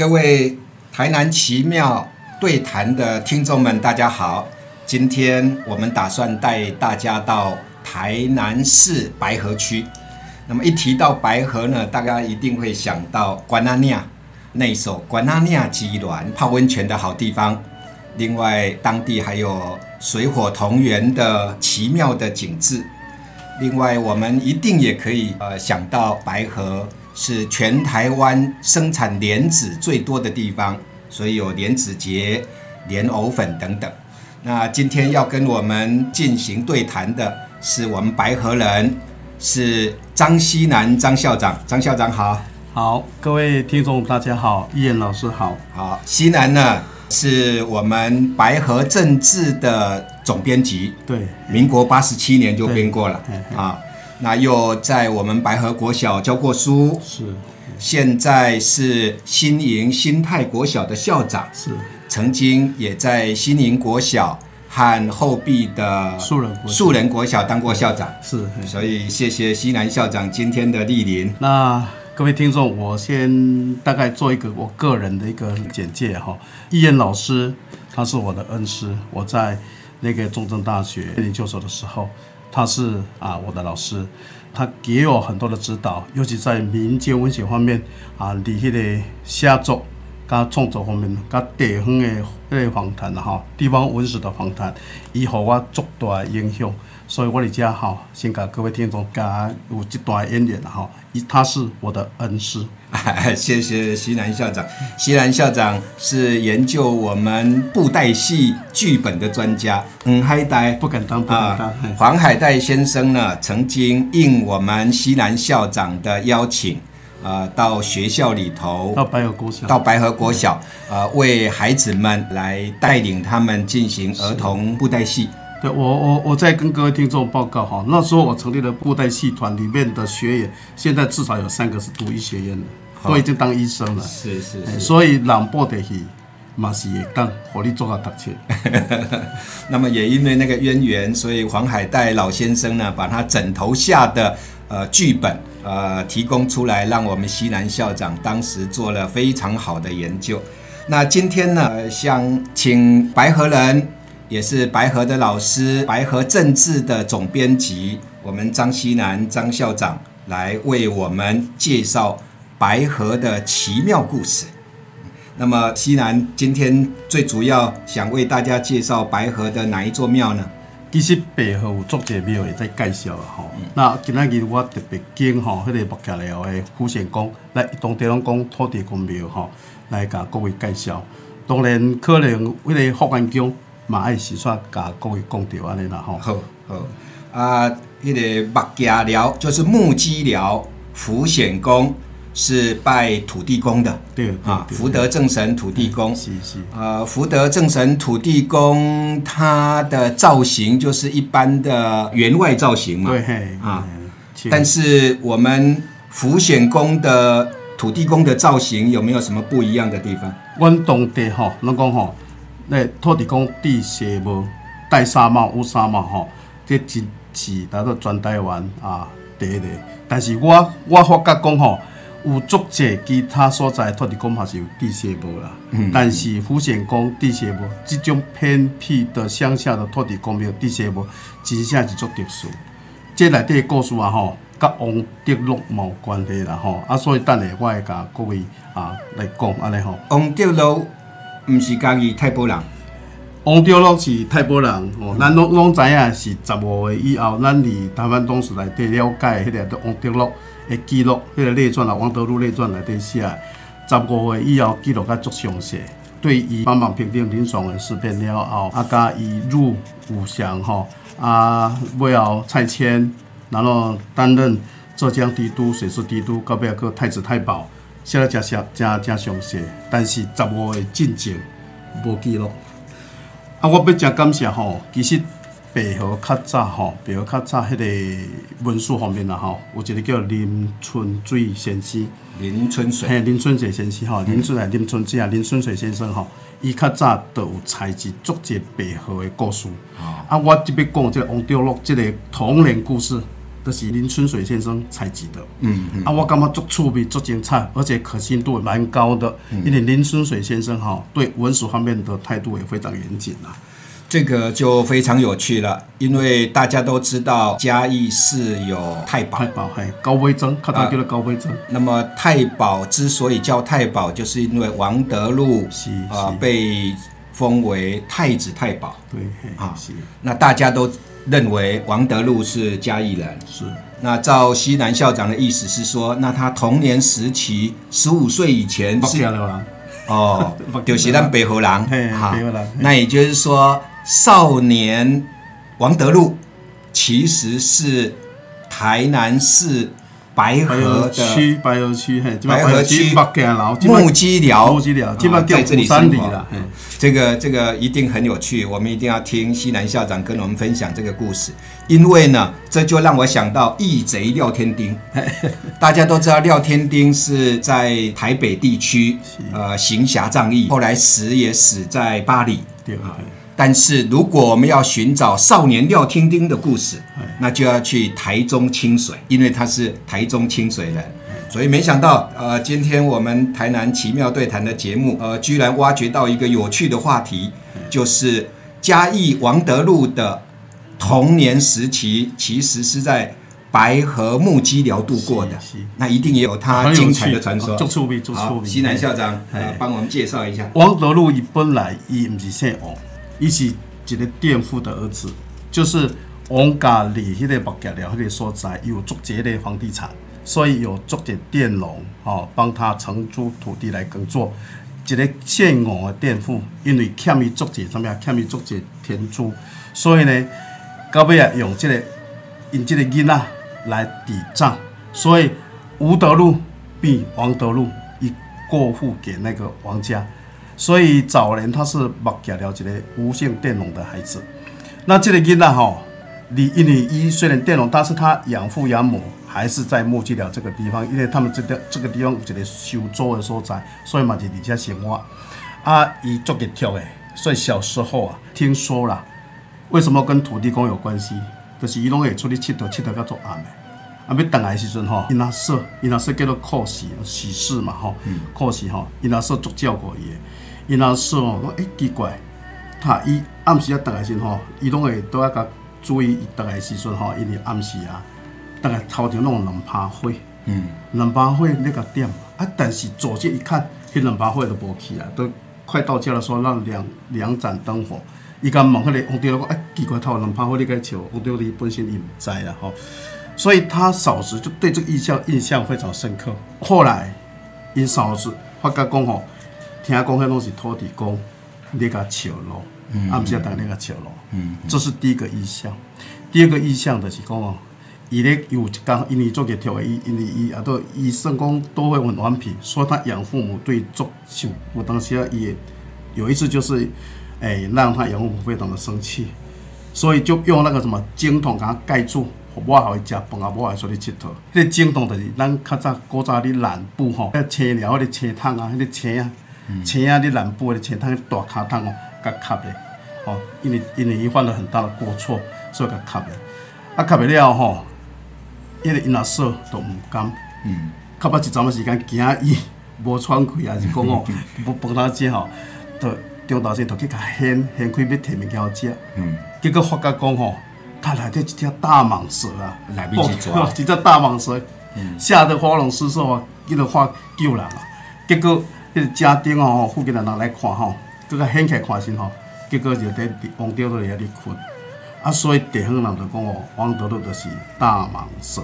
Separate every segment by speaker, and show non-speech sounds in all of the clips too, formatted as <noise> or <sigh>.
Speaker 1: 各位台南奇妙对谈的听众们，大家好。今天我们打算带大家到台南市白河区。那么一提到白河呢，大家一定会想到关阿尼亚那一首《关阿尼亚基峦》泡温泉的好地方。另外，当地还有水火同源的奇妙的景致。另外，我们一定也可以呃想到白河是全台湾生产莲子最多的地方，所以有莲子节、莲藕粉等等。那今天要跟我们进行对谈的是我们白河人，是张西南张校长。张校长好，
Speaker 2: 好，各位听众大家好，易言老师好，
Speaker 1: 好。西南呢是我们白河政治的总编辑，
Speaker 2: 对，
Speaker 1: 民国八十七年就编过了啊。那又在我们白河国小教过书，
Speaker 2: 是
Speaker 1: 现在是新营新泰国小的校长。
Speaker 2: 是
Speaker 1: 曾经也在新营国小和后壁的
Speaker 2: 树人国小
Speaker 1: 树人国小当过校长，
Speaker 2: 是。
Speaker 1: 所以谢谢西南校长今天的莅临。
Speaker 2: 那各位听众，我先大概做一个我个人的一个简介哈。易言老师他是我的恩师，我在那个中正大学研究所的时候，他是啊我的老师，他给我很多的指导，尤其在民间文学方面啊，伫迄个写作。甲创作方面，甲地方的迄个访谈哈，地方文史的访谈，伊互我足大的影响，所以我伫遮吼，先甲各位听众甲有一段演员哈，伊他是我的恩师，<laughs>
Speaker 1: 谢谢西南校长。西南校长是研究我们布袋戏剧本的专家。嗯，海带
Speaker 2: 不敢当，不敢当。嘿
Speaker 1: 黄海岱先生呢，曾经应我们西南校长的邀请，呃，到学校里头
Speaker 2: 到白河国小，
Speaker 1: 到白河国小，呃，为孩子们来带领他们进行儿童布袋戏。
Speaker 2: 对我我我再跟各位听众报告哈，那时候我成立了布袋戏团里面的学员，现在至少有三个是读医学院的，都已经当医生了。
Speaker 1: 是是
Speaker 2: 嘿所以朗布袋戏嘛是也当火力做到读册。<laughs>
Speaker 1: 那么也因为那个渊源，所以黄海岱老先生呢，把他枕头下的呃剧本呃提供出来，让我们西南校长当时做了非常好的研究。那今天呢，呃想请白河人，也是白河的老师，白河政治的总编辑，我们张西南张校长来为我们介绍白河的奇妙故事。那么西南今天最主要想为大家介绍白河的哪一座庙呢？
Speaker 2: 其实白河有足侪庙会在介绍啦吼。那今仔日我特别拣吼，迄、个木屐了的福贤宫，来当地拢讲土地公庙吼，来甲各位介绍。当然可能迄个福安宫嘛爱时煞甲各位讲着安尼啦吼。
Speaker 1: 好好啊，那个木家寮就是木屐寮福显宫是拜土地公的
Speaker 2: 对
Speaker 1: 啊，
Speaker 2: 对
Speaker 1: 福德正神土地公。
Speaker 2: 是是，
Speaker 1: 呃，福德正神土地公，它的造型就是一般的员外造型嘛。
Speaker 2: 对嘿
Speaker 1: 啊但是我们福显宫的土地公的造型有没有什么不一样的地方？
Speaker 2: 阮当地吼，咱讲吼，那土地公地邪无戴纱帽、乌纱帽吼，这真是达到全台湾啊第一个。但是我我发觉讲吼，有足侪其他所在土地公嘛是有地邪无啦，但是福建公地邪无这种偏僻的乡下的土地公庙地邪无，真正是足特殊。这内底的故事啊吼，甲王德禄嘛有关系啦吼，啊所以等下我会甲各位啊来讲安尼吼。
Speaker 1: 王德禄毋是家己太保人，
Speaker 2: 王德禄是太保人哦，咱拢拢知影是十五岁以后，咱伫台湾当时内底了解迄个王德禄的记录，迄、个列传啊，王德禄列传内底写，十五岁以后记录较足详细。对伊帮忙平定林爽的事变了后，啊，甲伊入武祥吼，啊，尾后蔡牵，然后担任浙江帝都、水师帝都，到尾个太子太保，写了真详真真详细，但是十五个进程无记录。啊，我要真感谢吼，其实白河较早吼，白河较早迄个文书方面啦吼，有一个叫林春水先生，
Speaker 1: 林春水。
Speaker 2: 嘿，林春水先生吼，林春水、林春水啊，林春水先生吼，伊较早都有采集足侪白河的故事。啊，我即要讲即个王雕禄即个童年故事，就是林春水先生采集的。
Speaker 1: 嗯嗯
Speaker 2: 啊，我感觉足趣味、足精彩，而且可信度也蛮高的。
Speaker 1: 嗯
Speaker 2: 因为林春水先生哈对文史方面的态度也非常严谨啊。
Speaker 1: 这个就非常有趣了，因为大家都知道嘉义市有太保
Speaker 2: 太，保嘿高威增，较早叫做高威增。
Speaker 1: 那么太保之所以叫太保，就是因为王德禄
Speaker 2: 是
Speaker 1: 啊、
Speaker 2: 是
Speaker 1: 被封为太子太保，
Speaker 2: 对，
Speaker 1: 啊
Speaker 2: 是
Speaker 1: 那大家都认为王德禄是嘉义人。
Speaker 2: 是，
Speaker 1: 那照西南校长的意思是说，那他童年时期十五岁以前是。哦 <laughs>
Speaker 2: 目，
Speaker 1: 就是咱北河人。
Speaker 2: 嘿
Speaker 1: 哈。那也就是说，少年王德禄其实是台南市白
Speaker 2: 白河区，白河区，嘿，
Speaker 1: 白河区木屐寮，
Speaker 2: 木屐寮，基
Speaker 1: 啊
Speaker 2: 本叫
Speaker 1: 在这里生活
Speaker 2: 里啦。嘿
Speaker 1: 这个这个一定很有趣，我们一定要听西南校长跟我们分享这个故事，因为呢，这就让我想到义贼廖天丁。大家都知道廖天丁是在台北地区呃行侠仗义，后来死也死在巴黎。
Speaker 2: 对，嘿
Speaker 1: 但是如果我们要寻找少年廖天丁的故事
Speaker 2: 哎，
Speaker 1: 那就要去台中清水，因为他是台中清水人。所以没想到，呃，今天我们台南奇妙对谈的节目，呃，居然挖掘到一个有趣的话题，就是嘉义王德禄的童年时期，其实是在白河木屐寮度过的。那一定也有他精彩的传说。好，西南校长，呃
Speaker 2: 嘿，
Speaker 1: 帮我们介绍一下。
Speaker 2: 王德禄伊本来伊毋是姓王，伊是一个佃户的儿子，就是王家里迄个木屐寮迄个所在有足节的房地产，所以有足节佃农哦帮他承租土地来耕作。一个姓王的佃户，因为欠伊足节什么啊，欠伊足节田租，所以呢，到尾啊用这个因这个囡仔来抵账，所以吴德禄比王德禄伊过户给那个王家。所以早年他是目夹了一个无线电容的孩子。那这个囡仔吼，你因为伊虽然电容，但是他养父养母还是在木屐了这个地方，因为他们这个这个地方有一个收租的所在，所以嘛就伫遮生活。啊，伊足吉跳诶，所以小时候啊，听说啦，为什么跟土地公有关系？就是伊拢会出去佚佗，佚佗到做暗的。啊，要等来的时阵吼，因阿说，因阿说叫做考试，喜事嘛吼，考试吼，因阿说足照顾伊的。因阿嫂吼，讲诶奇怪，他伊暗时啊倒来时吼，伊拢会倒来甲注意伊倒来时阵吼，因为暗时啊，倒来头前拢有两趴火，
Speaker 1: 嗯，
Speaker 2: 两把火你个点啊，但是左近一看，迄两把火都无去啊，都快到家的时候，让两两盏灯火。伊甲问迄个王德禄讲，哎，奇怪，头两把火你该笑，王德禄伊本身伊毋知啦吼，所以他嫂子就对这个印象印象非常深刻。后来因嫂子发觉讲吼，听讲迄拢是土地公咧甲笑咯，啊，毋是啊，当咧甲笑咯，
Speaker 1: 嗯，
Speaker 2: 这是第一个意向。第二个意向就是讲哦。伊咧有一工，因为做个跳的，伊因为伊啊都伊算讲都会很顽皮，所以他养父母对做受我当时啊，伊有一次就是，诶、让他养父母非常的生气，所以就用那个什么井筒给他盖住，我好伊食饭啊，我还出去佚佗。迄、个井筒就是咱较早古早咧南部吼，迄青寮迄个青桶啊，迄、个青啊，青啊咧南部的青桶，大卡桶哦，甲卡的，哦，因为因为伊犯了很大的过错，所以甲卡的，啊卡不了吼。迄个因阿嫂都毋甘，
Speaker 1: 嗯，
Speaker 2: 较捌一阵仔时间惊伊 <laughs> 无喘气，还是讲哦，<laughs> 无饭通食吼，就中昼时就去甲掀掀开要摕物件互食，
Speaker 1: 嗯，
Speaker 2: 结果发觉讲吼，他内底一条大蟒蛇啊，
Speaker 1: 来不及抓
Speaker 2: 哦一条大蟒蛇，吓得花容失色啊，伊就发救人啊，结果迄个家丁哦，附近的人来看吼，佮较掀起来看时吼，结果就伫王德瑞遐里困。啊，所以地方人就讲哦，王德禄就是大蟒蛇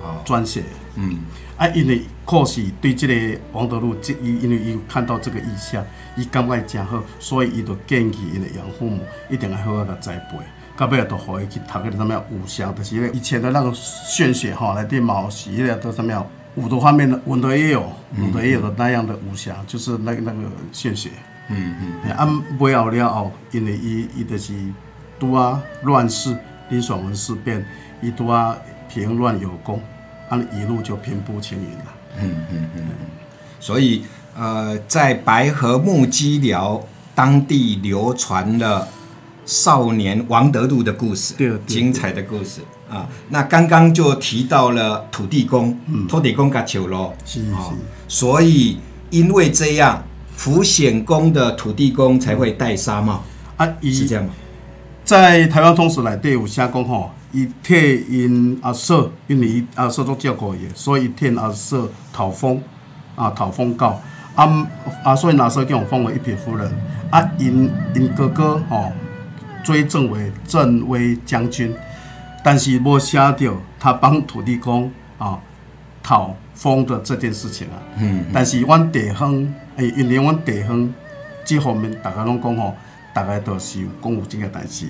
Speaker 1: 好，
Speaker 2: 转写。
Speaker 1: 嗯，
Speaker 2: 啊，因为可是对即个王德禄，即伊因为伊有看到这个意象，伊感觉真好，所以伊就建议伊的养父母一定要好好的栽培。到尾就互伊去读迄个什么武侠，就是迄个以前的那个玄学吼，内底嘛是迄个都什么武的方面的，文的也有，武的也有的那样的武侠，就是那个那个献血。
Speaker 1: 嗯嗯，
Speaker 2: 啊，尾后了后，因为伊伊就是拄啊乱世，林爽文事变，伊拄啊平乱有功，啊一路就平步青云了。
Speaker 1: 嗯嗯嗯，所以呃，在白河木屐寮当地流传了少年王德禄的故事，
Speaker 2: 对对
Speaker 1: 精彩的故事啊，那刚刚就提到了土地公，嗯。土地公甲求咯，
Speaker 2: 是
Speaker 1: 哦。
Speaker 2: 是，
Speaker 1: 所以因为这样，福显宫的土地公才会戴纱帽，
Speaker 2: 啊，伊
Speaker 1: 是这样吗？
Speaker 2: 在台湾通史来对有写讲吼，伊替因阿嫂，因为阿嫂做照顾伊，所以伊替阿嫂讨封啊，讨封告。啊啊，所以阿嫂叫我封为一品夫人。啊，因因哥哥吼追赠为镇威将军，但是无写到他帮土地公啊讨封的这件事情啊。
Speaker 1: 嗯，
Speaker 2: 但是阮地方，诶，因为阮地方这方面，大家拢讲吼，大概都是有讲有这个代志，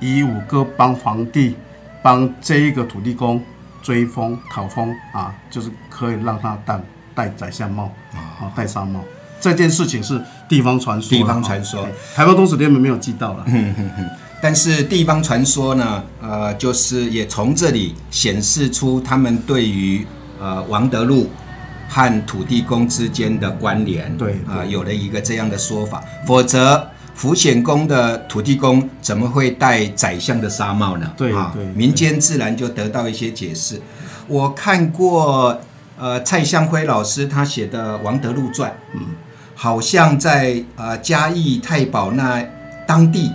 Speaker 2: 伊有个帮皇帝帮这一个土地公追封讨封啊，就是可以让他戴戴宰相帽啊，戴纱帽。这件事情是地方传说，
Speaker 1: 地方传说
Speaker 2: 台湾东史里面没有记到了。
Speaker 1: 但是地方传说呢，呃，就是也从这里显示出他们对于呃王德禄和土地公之间的关联，
Speaker 2: 对
Speaker 1: 啊、
Speaker 2: 对
Speaker 1: 有了一个这样的说法，否则福显宫的土地公怎么会戴宰相的纱帽呢？
Speaker 2: 对
Speaker 1: 啊民间自然就得到一些解释。我看过呃蔡向辉老师他写的《王德禄传》，嗯，好像在呃嘉义太保那当地。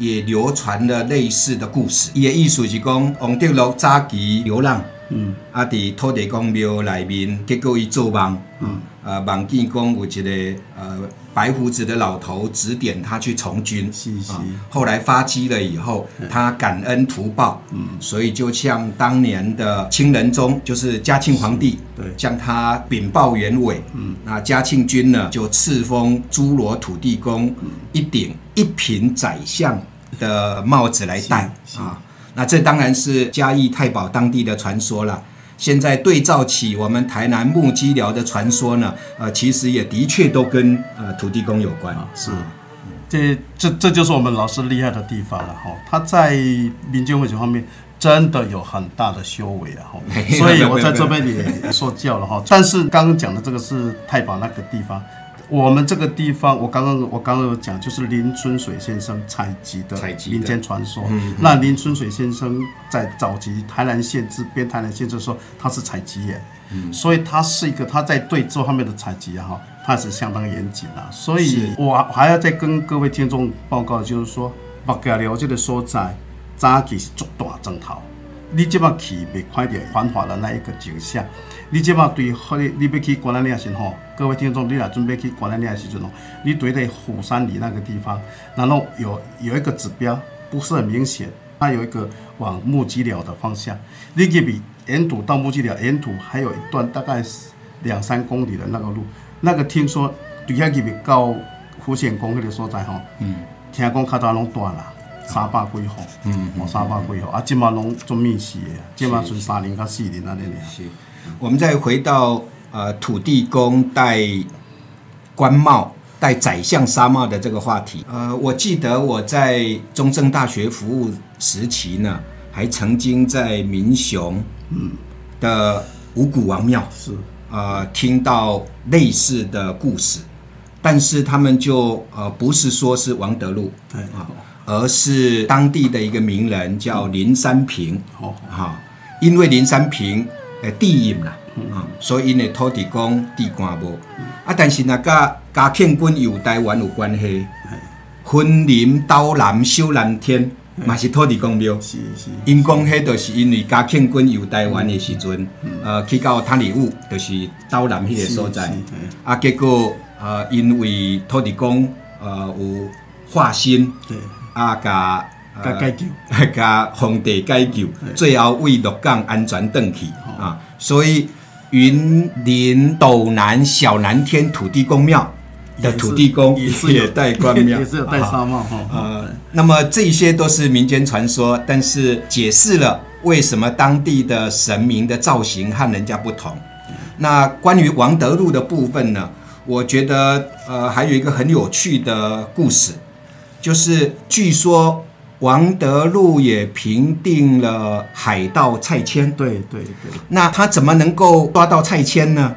Speaker 1: 也流传了类似的故事，伊的意思是讲，王德禄早期流浪，
Speaker 2: 嗯，
Speaker 1: 啊，伫土地公庙内面，结果伊做梦，嗯，呃，梦见讲有一个呃白胡子的老头指点他去从军，
Speaker 2: 是是。
Speaker 1: 啊后来发迹了以后，他感恩图报，嗯，所以就像当年的清仁宗，就是嘉庆皇帝，
Speaker 2: 对。
Speaker 1: 将他禀报原委，嗯，那嘉庆君呢就赐封诸罗土地公一顶一品宰相的帽子来戴啊。那这当然是嘉义太保当地的传说了。现在对照起我们台南木屐寮的传说呢，呃，其实也的确都跟呃土地公有关。
Speaker 2: 啊，是，这这这就是我们老师厉害的地方了哈。他在民间文学方面真的有很大的修为啊哈所以我在这边也受教了哈。但是刚刚讲的这个是太保那个地方。我们这个地方，我刚刚我刚刚有讲，就是林春水先生采集的
Speaker 1: 采集
Speaker 2: 民间传说。
Speaker 1: 嗯
Speaker 2: 那林春水先生在早期台南县治编台南县志的时候，他是采集员，
Speaker 1: 嗯
Speaker 2: 所以他是一个他在对这方面的采集啊哈，他是相当严谨啊。所以我还要再跟各位听众报告，就是说，目家寮这个所在，早期是足大砖头，你这么去未看到繁华的那一个景象。你即马对迄个你要去关南岭时吼，各位听众，你若准备去关南岭的时阵哦，你对在虎山里那个地方，然后有有一个指标不是很明显，它有一个往木屐寮的方向，你去比沿途到木屐寮，沿途还有一段大概是两三公里的那个路，那个听说对遐入面到福显宫迄个所在吼，
Speaker 1: 嗯，
Speaker 2: 听讲较早拢断啦。三百几户，
Speaker 1: 嗯
Speaker 2: 哦，三百几户，啊，即马拢做密室的，即马剩三年到四年安尼尔。
Speaker 1: 是，我们再回到呃土地公戴官帽、戴宰相纱帽的这个话题。呃，我记得我在中正大学服务时期呢，还曾经在民雄的五谷王庙
Speaker 2: 是，
Speaker 1: 呃听到类似的故事，但是他们就呃不是说是王德禄
Speaker 2: 对，
Speaker 1: 啊，而是当地的一个名人叫林三平。
Speaker 2: 哦，
Speaker 1: 哈、因为林三平诶地隐啦，啊、所以因的土地公地官无，啊，但是若甲嘉庆君有台湾有关系，分林刀南修蓝天，嘛是土地公庙。
Speaker 2: 是是，
Speaker 1: 因讲迄著是因为嘉庆君游台湾的时阵，呃，去到塔里武，就是刀南迄个所在。啊，结果呃，因为土地公呃有化身，
Speaker 2: 对，
Speaker 1: 啊，甲
Speaker 2: 甲解救，<laughs>
Speaker 1: 甲皇帝解救，最后为鹿港安全登去啊，所以云林斗南小南天土地公庙的土地公
Speaker 2: 也是有
Speaker 1: 也戴冠庙，
Speaker 2: 也是有戴
Speaker 1: 啊
Speaker 2: 纱帽哈。
Speaker 1: 呃，那么这些都是民间传说，但是解释了为什么当地的神明的造型和人家不同。那关于王德禄的部分呢，我觉得呃还有一个很有趣的故事，就是据说王德禄也平定了海盗蔡牵。
Speaker 2: 对对对，
Speaker 1: 那他怎么能够抓到蔡牵呢？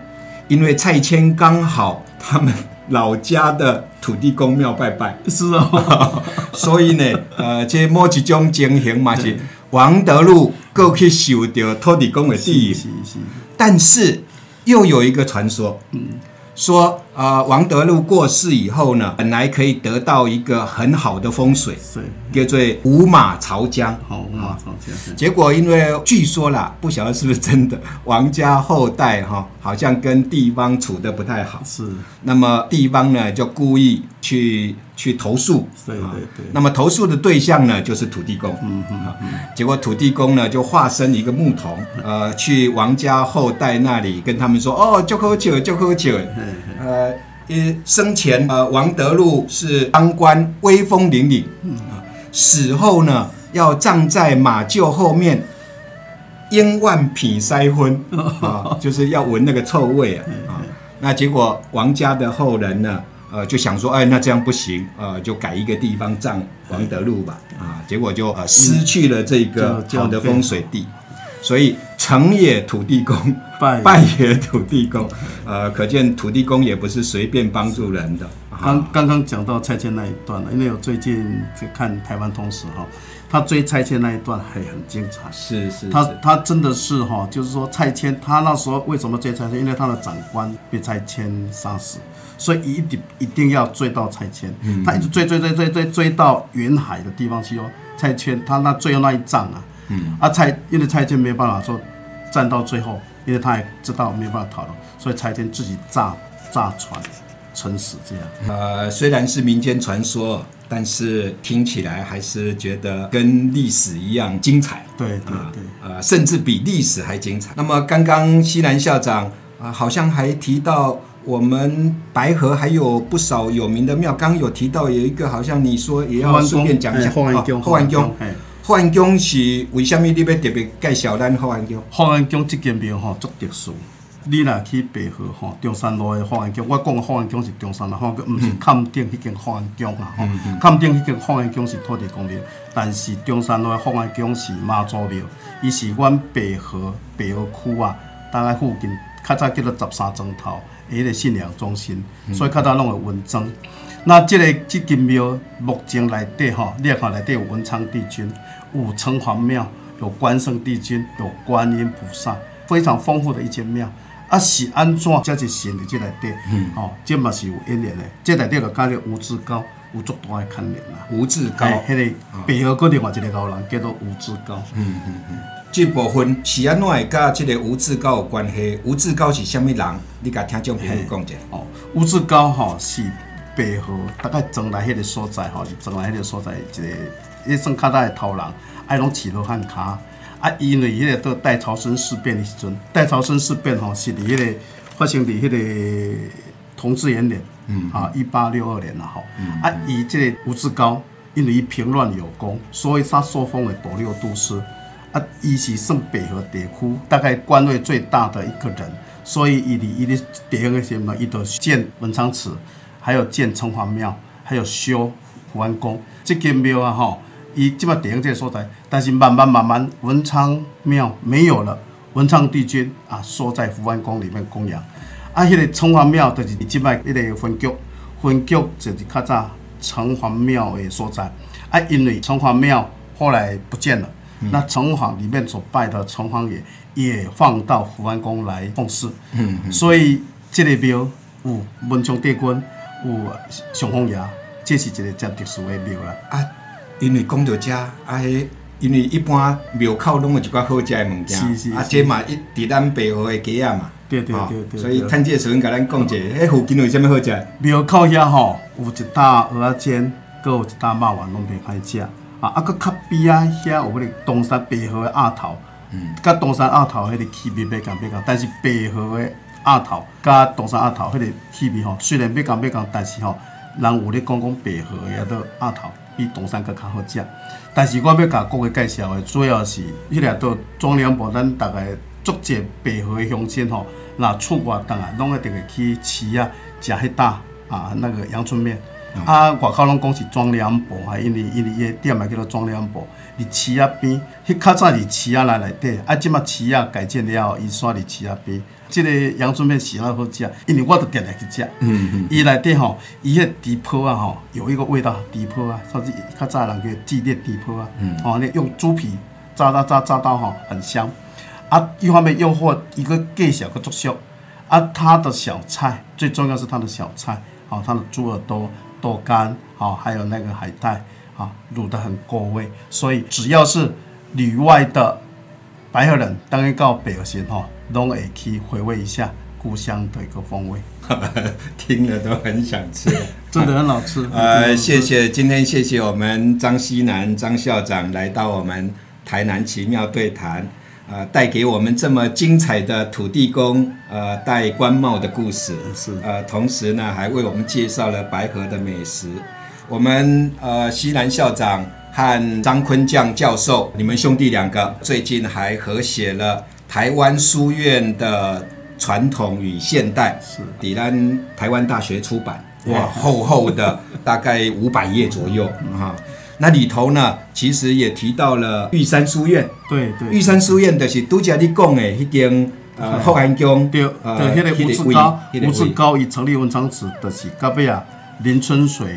Speaker 1: 因为蔡牵刚好他们老家的土地公庙拜拜。
Speaker 2: 是哦，<laughs>
Speaker 1: 所以呢，呃，这某一种情形嘛是王德禄够去受到土地公的地
Speaker 2: 是是，
Speaker 1: 但是又有一个传说，嗯，说呃王德禄过世以后呢，本来可以得到一个很好的风水，
Speaker 2: 是，
Speaker 1: 叫做五马朝江。
Speaker 2: 好，五马朝江。
Speaker 1: 结果因为据说啦，不晓得是不是真的，<laughs> 王家后代哈好像跟地方处的不太好，
Speaker 2: 是。
Speaker 1: 那么地方呢就故意去去投诉，
Speaker 2: 对对对。
Speaker 1: 那么投诉的对象呢就是土地公，嗯嗯嗯。结果土地公呢就化身一个牧童，呃，去王家后代那里跟他们说，哦，就喝酒就喝酒，呃。因生前呃，王德禄是当官，威风凛凛。嗯啊，死后呢，要葬在马厩后面，烟万匹塞昏 <laughs> 啊，就是要闻那个臭味啊。啊，那结果王家的后人呢，呃，就想说，哎，那这样不行，呃，就改一个地方葬王德禄吧。啊，结果就呃失去了这个好的风水地。所以成也土地公，败也土地公，呃，可见土地公也不是随便帮助人的。
Speaker 2: 刚刚刚讲到拆迁那一段了，因为我最近在看台湾通史哈，他追拆迁那一段还很精彩。
Speaker 1: 是是，
Speaker 2: 他他真的是哈，就是说拆迁，他那时候为什么追拆迁？因为他的长官被拆迁杀死，所以一定一定要追到拆迁。他一直追追追追追追到云海的地方去哦，拆迁他那最后那一仗啊。嗯，啊，拆因为拆迁没办法说战到最后，因为他也知道没办法逃了，所以拆迁自己炸炸船，沉死这样。
Speaker 1: 呃，虽然是民间传说，但是听起来还是觉得跟历史一样精彩。
Speaker 2: 对对对，
Speaker 1: 呃，甚至比历史还精彩。那么刚刚西南校长啊，好像还提到我们白河还有不少有名的庙，刚有提到有一个，好像你说也要顺便讲一下，
Speaker 2: 后安宫，
Speaker 1: 后安宫。后安宫是为什么你要特别介绍咱后安宫？
Speaker 2: 后安宫这间庙吼足特殊，你若去白河吼中山路的华安宫，我讲的华安宫是中山路华安宫，毋是坎顶迄间华安宫啊吼。坎顶迄间华安宫是土地公庙，但是中山路的华安宫是妈祖庙，伊是阮白河白河区啊，大概附近较早叫做十三庄头的迄个信仰中心，所以较早拢会文章。那这个即间庙目前内底吼，你看内底有文昌帝君，有城隍庙，有关圣帝君，有观音菩萨，非常丰富的一间庙。啊，是安怎才是神伫这内底？嗯，吼，这嘛是有因缘的。这内底就加了吴志高，有足大的牵连啦。
Speaker 1: 吴志高，
Speaker 2: 迄个背后搁另外一个高人叫做吴志高。嗯
Speaker 1: 嗯嗯，这部分是安怎会甲这个吴志高有关系？吴志高是虾米人？你甲听众朋友讲者。哦，
Speaker 2: 吴志高吼是。白河大概庄来迄个所在吼，是庄来迄个所在一个，伊算较大的头人，爱拢饲落汉卡。啊，因为迄个到代朝生事变的时阵，代朝生事变吼是伫迄个发生伫迄个同治元年，嗯，啊，一八六二年啦吼。啊，伊即个吴志高，因为伊平乱有功，所以他受封为斗六都师。啊，伊是算北河地区大概官位最大的一个人，所以伊伫伊的地方个时嘛，伊都建文昌祠。还有建城隍庙，还有修福安宫。这间庙啊，吼，伊即摆地方这个所在，但是慢慢慢慢，文昌庙没有了，文昌帝君啊，缩在福安宫里面供养。啊，迄个城隍庙就是即摆迄个分局，分局就是较早城隍庙的所在。啊，因为城隍庙后来不见了，那城隍里面所拜的城隍爷也放到福安宫来奉祀。嗯嗯。所以即个庙有文昌帝君。有上皇爷，这是一个真特殊的庙啦。
Speaker 1: 啊，因为讲到遮，啊，迄因为一般庙口拢有一寡好食的物件，
Speaker 2: 是是
Speaker 1: 啊，这嘛一伫咱白河的街仔嘛，
Speaker 2: 对对对对。
Speaker 1: 所以趁这时阵甲咱讲者，迄附近有啥物好食？
Speaker 2: 庙口遐吼，有一搭蚵仔煎，搁有一搭肉丸，拢袂歹食。啊，啊，搁较边啊，遐有迄个东山白河的鸭头，嗯，甲东山鸭头迄个气味袂共袂共，但是白河的。鸭头甲东山鸭头，迄个气味吼，虽然要共要共，但是吼，人有咧讲讲白河遐个鸭头比东山阁较好食。但是我要甲各位介绍的，主要是迄个到中粮部，咱逐个足济白河乡亲吼，若出外当啊，拢一定会去试啊，食迄搭啊那个阳春面。啊，外口拢讲是庄粮部，啊，因为因为伊个店嘛叫做庄粮部，伫市仔边，迄较早伫市仔内内底，啊，即马市仔改建了，伊刷伫市仔边。即个阳春面是啊好食，因为我都定来去食。嗯嗯。伊内底吼，伊迄地坡啊吼，有一个味道，地坡啊，甚至较早人叫祭奠地坡啊。嗯。哦，你用猪皮炸炸炸炸到吼很香。啊，一方面诱惑一个介小个作秀，啊，它的小菜最重要是它的小菜，好、它的猪耳朵、豆干，好、还有那个海带，啊，卤得很过味，所以只要是旅外的白河人，当然到北河县哈，拢会去回味一下故乡的一个风味，<laughs>
Speaker 1: 听了都很想吃。<laughs>
Speaker 2: 真的很好吃。<laughs>
Speaker 1: 呃，谢谢今天谢谢我们张西南张校长来到我们台南奇妙对谈，呃，带给我们这么精彩的土地公呃戴官帽的故事，
Speaker 2: 是。
Speaker 1: 呃，同时呢还为我们介绍了白河的美食。我们呃西南校长和张坤将教授，你们兄弟两个最近还合写了台湾书院的传统与现代，
Speaker 2: 是。
Speaker 1: 底兰台湾大学出版，哇，厚厚的，大概五百页左右哈。那里头呢，其实也提到了玉山书院，
Speaker 2: 对对。
Speaker 1: 玉山书院就是拄则你讲的迄间呃福安宫，
Speaker 2: 对
Speaker 1: 呃
Speaker 2: 对，迄个吴志
Speaker 1: 位
Speaker 2: 高，吴志高以成立文昌祠，就是隔壁啊林春水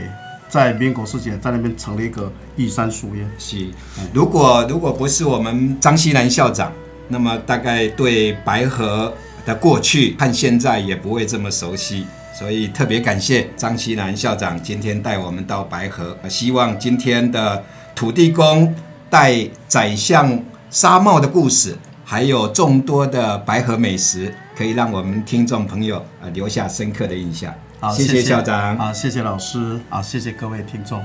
Speaker 2: 在民国时期在那边成立一个玉山书院。
Speaker 1: 是，如果如果不是我们张西南校长，那么大概对白河的过去和现在也不会这么熟悉。所以特别感谢张西南校长今天带我们到白河，呃希望今天的土地公带宰相纱帽的故事，还有众多的白河美食，可以让我们听众朋友啊留下深刻的印象。
Speaker 2: 好，
Speaker 1: 谢谢校长。
Speaker 2: 啊，谢谢老师，啊，谢谢各位听众。